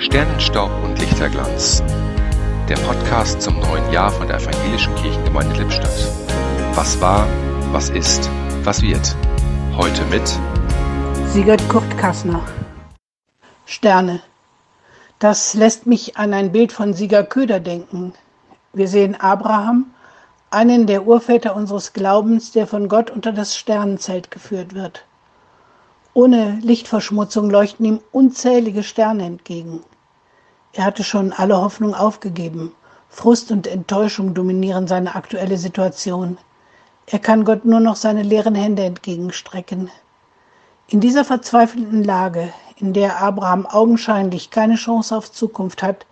Sternenstaub und Lichterglanz. Der Podcast zum neuen Jahr von der Evangelischen Kirchengemeinde Lippstadt. Was war, was ist, was wird. Heute mit Sigurd Kurt Kassner. Sterne. Das lässt mich an ein Bild von Sieger Köder denken. Wir sehen Abraham, einen der Urväter unseres Glaubens, der von Gott unter das Sternenzelt geführt wird. Ohne Lichtverschmutzung leuchten ihm unzählige Sterne entgegen. Er hatte schon alle Hoffnung aufgegeben. Frust und Enttäuschung dominieren seine aktuelle Situation. Er kann Gott nur noch seine leeren Hände entgegenstrecken. In dieser verzweifelten Lage, in der Abraham augenscheinlich keine Chance auf Zukunft hat,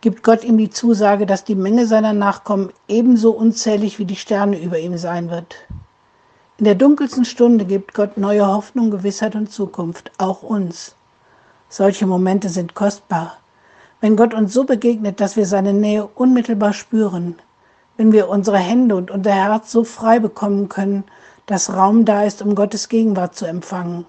gibt Gott ihm die Zusage, dass die Menge seiner Nachkommen ebenso unzählig wie die Sterne über ihm sein wird. In der dunkelsten Stunde gibt Gott neue Hoffnung, Gewissheit und Zukunft, auch uns. Solche Momente sind kostbar. Wenn Gott uns so begegnet, dass wir seine Nähe unmittelbar spüren, wenn wir unsere Hände und unser Herz so frei bekommen können, dass Raum da ist, um Gottes Gegenwart zu empfangen.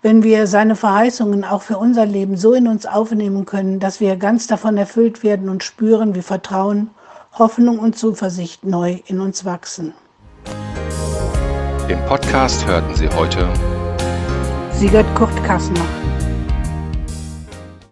Wenn wir seine Verheißungen auch für unser Leben so in uns aufnehmen können, dass wir ganz davon erfüllt werden und spüren, wie Vertrauen, Hoffnung und Zuversicht neu in uns wachsen. Im Podcast hörten Sie heute Sigurd Kurt Kassner.